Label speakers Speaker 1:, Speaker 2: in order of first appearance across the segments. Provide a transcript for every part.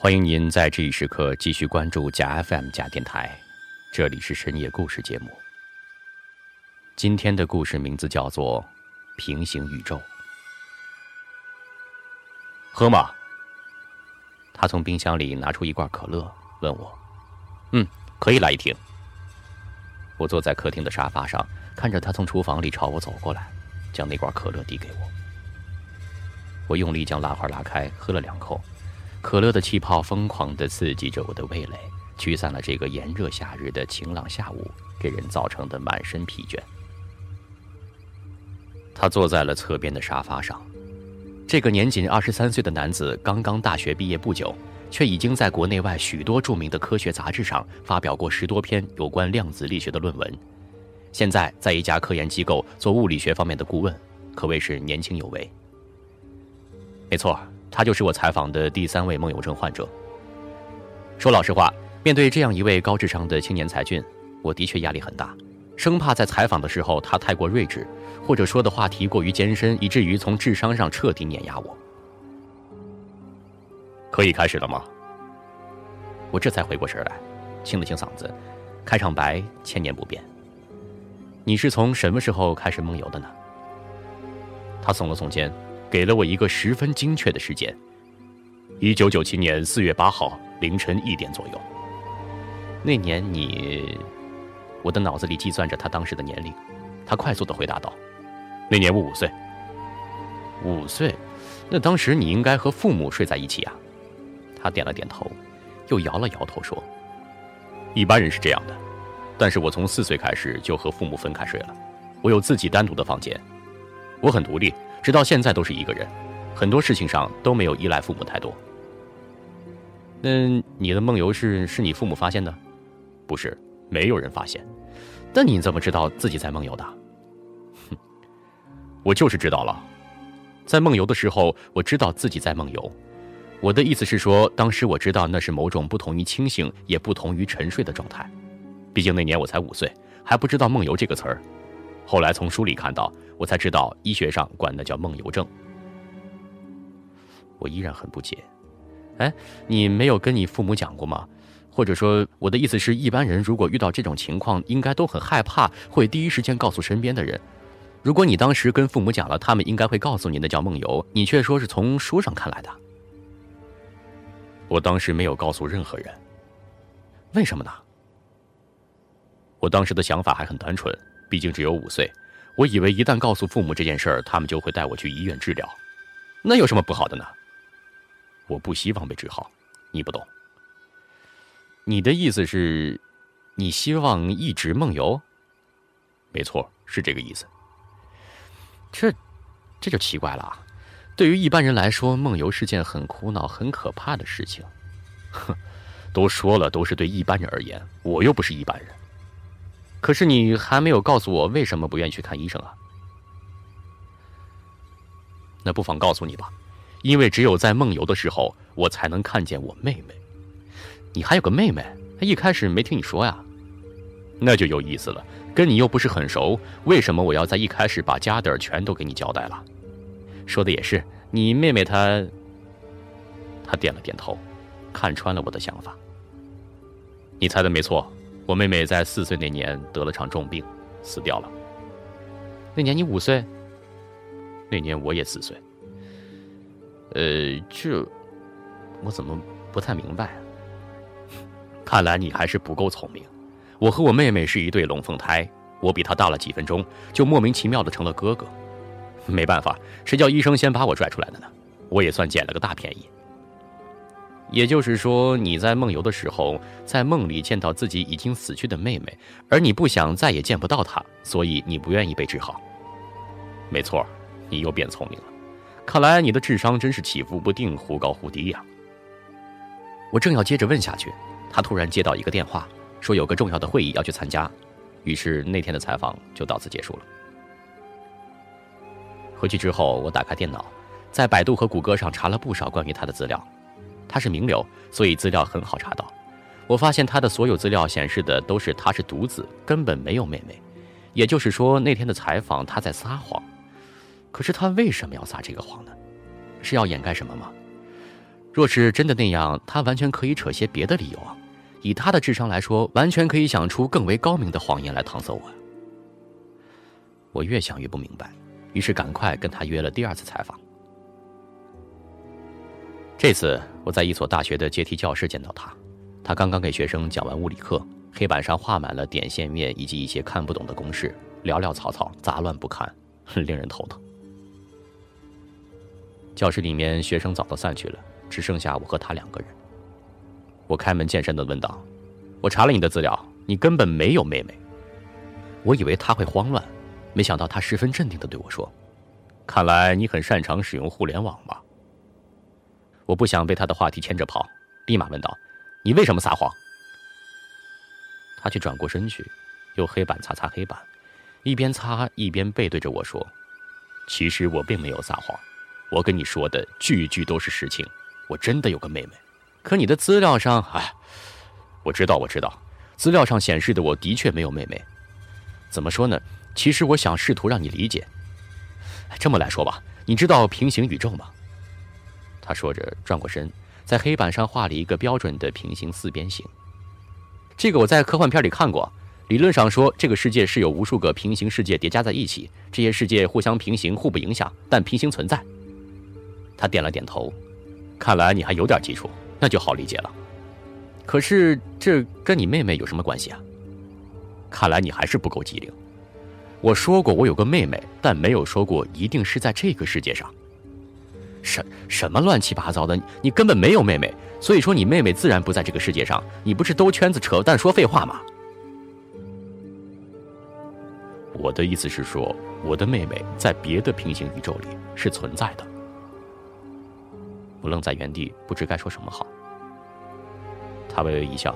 Speaker 1: 欢迎您在这一时刻继续关注假 FM 假电台，这里是深夜故事节目。今天的故事名字叫做《平行宇宙》。喝吗？他从冰箱里拿出一罐可乐，问我：“嗯，可以来一瓶。”我坐在客厅的沙发上，看着他从厨房里朝我走过来，将那罐可乐递给我。我用力将拉环拉开，喝了两口。可乐的气泡疯狂地刺激着我的味蕾，驱散了这个炎热夏日的晴朗下午给人造成的满身疲倦。他坐在了侧边的沙发上，这个年仅二十三岁的男子刚刚大学毕业不久，却已经在国内外许多著名的科学杂志上发表过十多篇有关量子力学的论文。现在在一家科研机构做物理学方面的顾问，可谓是年轻有为。没错。他就是我采访的第三位梦游症患者。说老实话，面对这样一位高智商的青年才俊，我的确压力很大，生怕在采访的时候他太过睿智，或者说的话题过于艰深，以至于从智商上彻底碾压我。可以开始了吗？我这才回过神来，清了清嗓子，开场白千年不变。你是从什么时候开始梦游的呢？他耸了耸肩。给了我一个十分精确的时间，一九九七年四月八号凌晨一点左右。那年你，我的脑子里计算着他当时的年龄，他快速的回答道：“那年我五岁。”五岁，那当时你应该和父母睡在一起啊？他点了点头，又摇了摇头说：“一般人是这样的，但是我从四岁开始就和父母分开睡了，我有自己单独的房间，我很独立。”直到现在都是一个人，很多事情上都没有依赖父母太多。那你的梦游是是你父母发现的？不是，没有人发现。那你怎么知道自己在梦游的？哼，我就是知道了。在梦游的时候，我知道自己在梦游。我的意思是说，当时我知道那是某种不同于清醒，也不同于沉睡的状态。毕竟那年我才五岁，还不知道梦游这个词儿。后来从书里看到，我才知道医学上管那叫梦游症。我依然很不解，哎，你没有跟你父母讲过吗？或者说，我的意思是一般人如果遇到这种情况，应该都很害怕，会第一时间告诉身边的人。如果你当时跟父母讲了，他们应该会告诉你那叫梦游，你却说是从书上看来的。我当时没有告诉任何人，为什么呢？我当时的想法还很单纯。毕竟只有五岁，我以为一旦告诉父母这件事儿，他们就会带我去医院治疗。那有什么不好的呢？我不希望被治好，你不懂。你的意思是，你希望一直梦游？没错，是这个意思。这，这就奇怪了啊。对于一般人来说，梦游是件很苦恼、很可怕的事情。哼，都说了，都是对一般人而言，我又不是一般人。可是你还没有告诉我为什么不愿意去看医生啊？那不妨告诉你吧，因为只有在梦游的时候，我才能看见我妹妹。你还有个妹妹，她一开始没听你说呀？那就有意思了，跟你又不是很熟，为什么我要在一开始把家底儿全都给你交代了？说的也是，你妹妹她……她点了点头，看穿了我的想法。你猜的没错。我妹妹在四岁那年得了场重病，死掉了。那年你五岁，那年我也四岁。呃，这我怎么不太明白？看来你还是不够聪明。我和我妹妹是一对龙凤胎，我比她大了几分钟，就莫名其妙的成了哥哥。没办法，谁叫医生先把我拽出来的呢？我也算捡了个大便宜。也就是说，你在梦游的时候，在梦里见到自己已经死去的妹妹，而你不想再也见不到她，所以你不愿意被治好。没错，你又变聪明了。看来你的智商真是起伏不定，忽高忽低呀。我正要接着问下去，他突然接到一个电话，说有个重要的会议要去参加，于是那天的采访就到此结束了。回去之后，我打开电脑，在百度和谷歌上查了不少关于他的资料。他是名流，所以资料很好查到。我发现他的所有资料显示的都是他是独子，根本没有妹妹。也就是说，那天的采访他在撒谎。可是他为什么要撒这个谎呢？是要掩盖什么吗？若是真的那样，他完全可以扯些别的理由啊。以他的智商来说，完全可以想出更为高明的谎言来搪塞我。我越想越不明白，于是赶快跟他约了第二次采访。这次我在一所大学的阶梯教室见到他，他刚刚给学生讲完物理课，黑板上画满了点线面以及一些看不懂的公式，潦潦草草，杂乱不堪，令人头疼。教室里面学生早都散去了，只剩下我和他两个人。我开门见山的问道：“我查了你的资料，你根本没有妹妹。”我以为他会慌乱，没想到他十分镇定的对我说：“看来你很擅长使用互联网吧？”我不想被他的话题牵着跑，立马问道：“你为什么撒谎？”他却转过身去，用黑板擦擦黑板，一边擦一边背对着我说：“其实我并没有撒谎，我跟你说的句句都是实情。我真的有个妹妹，可你的资料上……哎，我知道，我知道，资料上显示的我的确没有妹妹。怎么说呢？其实我想试图让你理解。这么来说吧，你知道平行宇宙吗？”他说着，转过身，在黑板上画了一个标准的平行四边形。这个我在科幻片里看过。理论上说，这个世界是有无数个平行世界叠加在一起，这些世界互相平行，互不影响，但平行存在。他点了点头，看来你还有点基础，那就好理解了。可是这跟你妹妹有什么关系啊？看来你还是不够机灵。我说过我有个妹妹，但没有说过一定是在这个世界上。什什么乱七八糟的？你根本没有妹妹，所以说你妹妹自然不在这个世界上。你不是兜圈子扯淡说废话吗？我的意思是说，我的妹妹在别的平行宇宙里是存在的。我愣在原地，不知该说什么好。他微微一笑，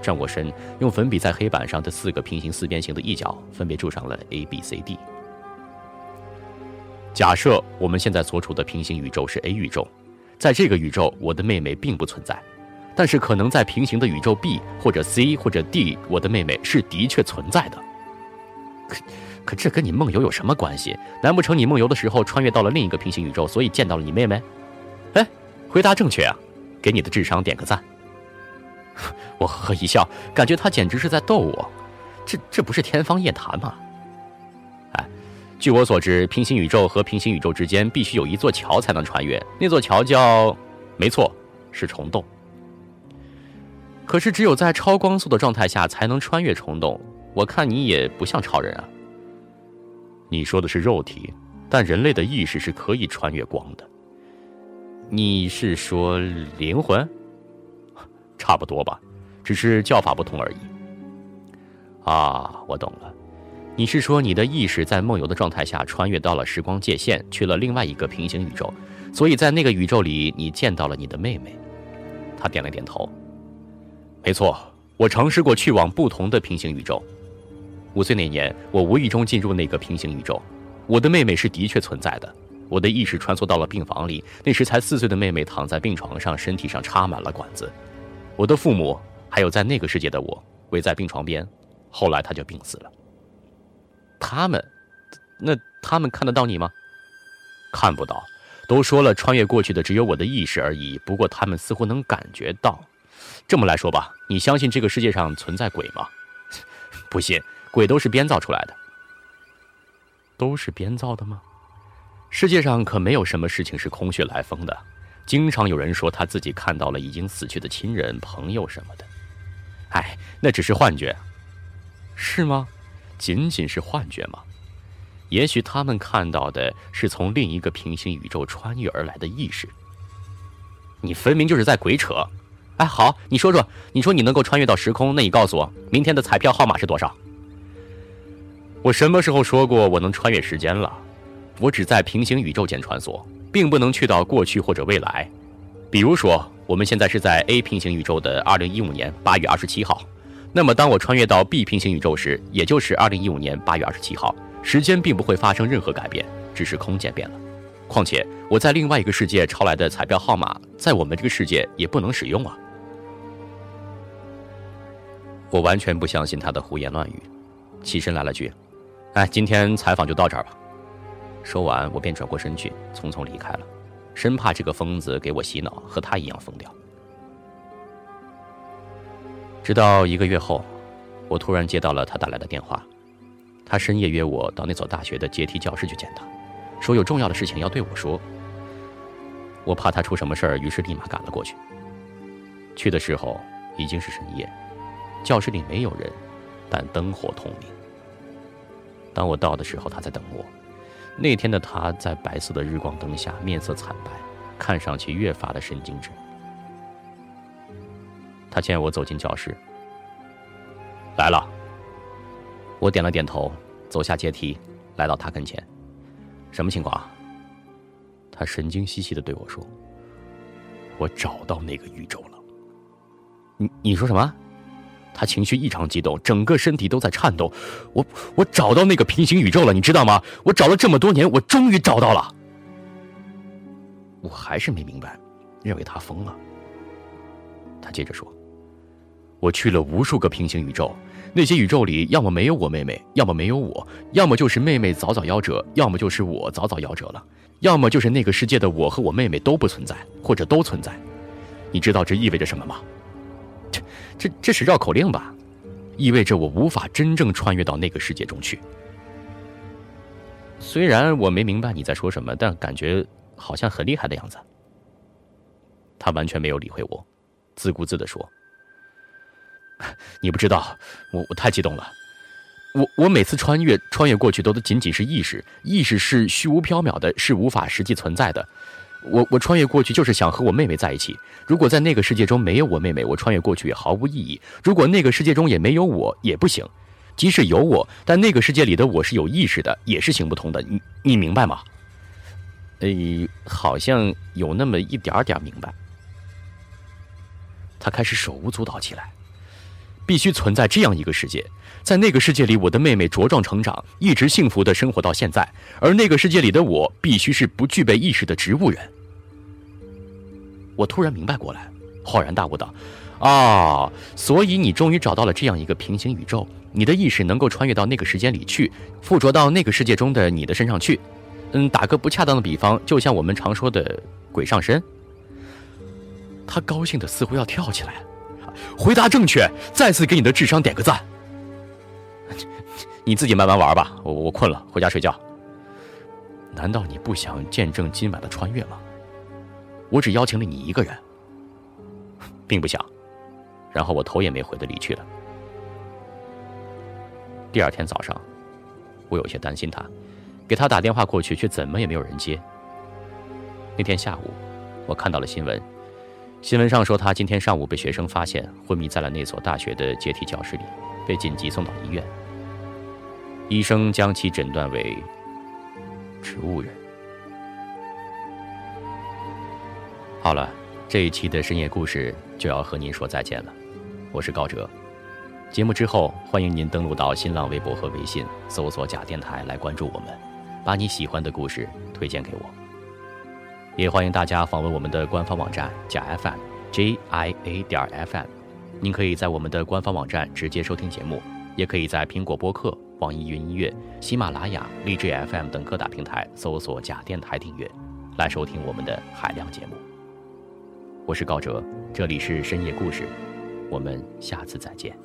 Speaker 1: 转过身，用粉笔在黑板上的四个平行四边形的一角分别注上了 A、B、C、D。假设我们现在所处的平行宇宙是 A 宇宙，在这个宇宙，我的妹妹并不存在，但是可能在平行的宇宙 B 或者 C 或者 D，我的妹妹是的确存在的。可可这跟你梦游有什么关系？难不成你梦游的时候穿越到了另一个平行宇宙，所以见到了你妹妹？哎，回答正确啊，给你的智商点个赞。我呵呵一笑，感觉他简直是在逗我，这这不是天方夜谭吗？据我所知，平行宇宙和平行宇宙之间必须有一座桥才能穿越，那座桥叫……没错，是虫洞。可是只有在超光速的状态下才能穿越虫洞。我看你也不像超人啊。你说的是肉体，但人类的意识是可以穿越光的。你是说灵魂？差不多吧，只是叫法不同而已。啊，我懂了。你是说你的意识在梦游的状态下穿越到了时光界限，去了另外一个平行宇宙，所以在那个宇宙里你见到了你的妹妹？他点了点头。没错，我尝试过去往不同的平行宇宙。五岁那年，我无意中进入那个平行宇宙，我的妹妹是的确存在的。我的意识穿梭到了病房里，那时才四岁的妹妹躺在病床上，身体上插满了管子。我的父母还有在那个世界的我围在病床边，后来她就病死了。他们，那他们看得到你吗？看不到，都说了，穿越过去的只有我的意识而已。不过他们似乎能感觉到。这么来说吧，你相信这个世界上存在鬼吗？不信，鬼都是编造出来的。都是编造的吗？世界上可没有什么事情是空穴来风的。经常有人说他自己看到了已经死去的亲人、朋友什么的。哎，那只是幻觉，是吗？仅仅是幻觉吗？也许他们看到的是从另一个平行宇宙穿越而来的意识。你分明就是在鬼扯！哎，好，你说说，你说你能够穿越到时空，那你告诉我，明天的彩票号码是多少？我什么时候说过我能穿越时间了？我只在平行宇宙间穿梭，并不能去到过去或者未来。比如说，我们现在是在 A 平行宇宙的二零一五年八月二十七号。那么，当我穿越到 B 平行宇宙时，也就是二零一五年八月二十七号，时间并不会发生任何改变，只是空间变了。况且，我在另外一个世界抄来的彩票号码，在我们这个世界也不能使用啊！我完全不相信他的胡言乱语，起身来了句：“哎，今天采访就到这儿吧。”说完，我便转过身去，匆匆离开了。生怕这个疯子给我洗脑，和他一样疯掉。直到一个月后，我突然接到了他打来的电话，他深夜约我到那所大学的阶梯教室去见他，说有重要的事情要对我说。我怕他出什么事儿，于是立马赶了过去。去的时候已经是深夜，教室里没有人，但灯火通明。当我到的时候，他在等我。那天的他在白色的日光灯下面色惨白，看上去越发的神经质。他见我走进教室，来了。我点了点头，走下阶梯，来到他跟前。什么情况？他神经兮兮的对我说：“我找到那个宇宙了。”你你说什么？他情绪异常激动，整个身体都在颤抖。我我找到那个平行宇宙了，你知道吗？我找了这么多年，我终于找到了。我还是没明白，认为他疯了。他接着说：“我去了无数个平行宇宙，那些宇宙里要么没有我妹妹，要么没有我，要么就是妹妹早早夭折，要么就是我早早夭折了，要么就是那个世界的我和我妹妹都不存在，或者都存在。你知道这意味着什么吗？”这这这是绕口令吧？意味着我无法真正穿越到那个世界中去。虽然我没明白你在说什么，但感觉好像很厉害的样子。他完全没有理会我，自顾自的说：“ 你不知道，我我太激动了。我我每次穿越穿越过去都仅仅是意识，意识是虚无缥缈的，是无法实际存在的。”我我穿越过去就是想和我妹妹在一起。如果在那个世界中没有我妹妹，我穿越过去也毫无意义。如果那个世界中也没有我，也不行。即使有我，但那个世界里的我是有意识的，也是行不通的。你你明白吗？呃，好像有那么一点点明白。他开始手舞足蹈起来。必须存在这样一个世界，在那个世界里，我的妹妹茁壮成长，一直幸福的生活到现在，而那个世界里的我必须是不具备意识的植物人。我突然明白过来，恍然大悟道：“啊，所以你终于找到了这样一个平行宇宙，你的意识能够穿越到那个时间里去，附着到那个世界中的你的身上去。嗯，打个不恰当的比方，就像我们常说的‘鬼上身’。”他高兴的似乎要跳起来。回答正确，再次给你的智商点个赞。你自己慢慢玩吧，我我困了，回家睡觉。难道你不想见证今晚的穿越吗？我只邀请了你一个人，并不想。然后我头也没回的离去了。第二天早上，我有些担心他，给他打电话过去，却怎么也没有人接。那天下午，我看到了新闻。新闻上说，他今天上午被学生发现昏迷在了那所大学的阶梯教室里，被紧急送到医院。医生将其诊断为植物人。好了，这一期的深夜故事就要和您说再见了。我是高哲。节目之后，欢迎您登录到新浪微博和微信，搜索“假电台”来关注我们，把你喜欢的故事推荐给我。也欢迎大家访问我们的官方网站假 FM J I A 点 FM，您可以在我们的官方网站直接收听节目，也可以在苹果播客、网易云音乐、喜马拉雅、荔枝 FM 等各大平台搜索假电台订阅，来收听我们的海量节目。我是高哲，这里是深夜故事，我们下次再见。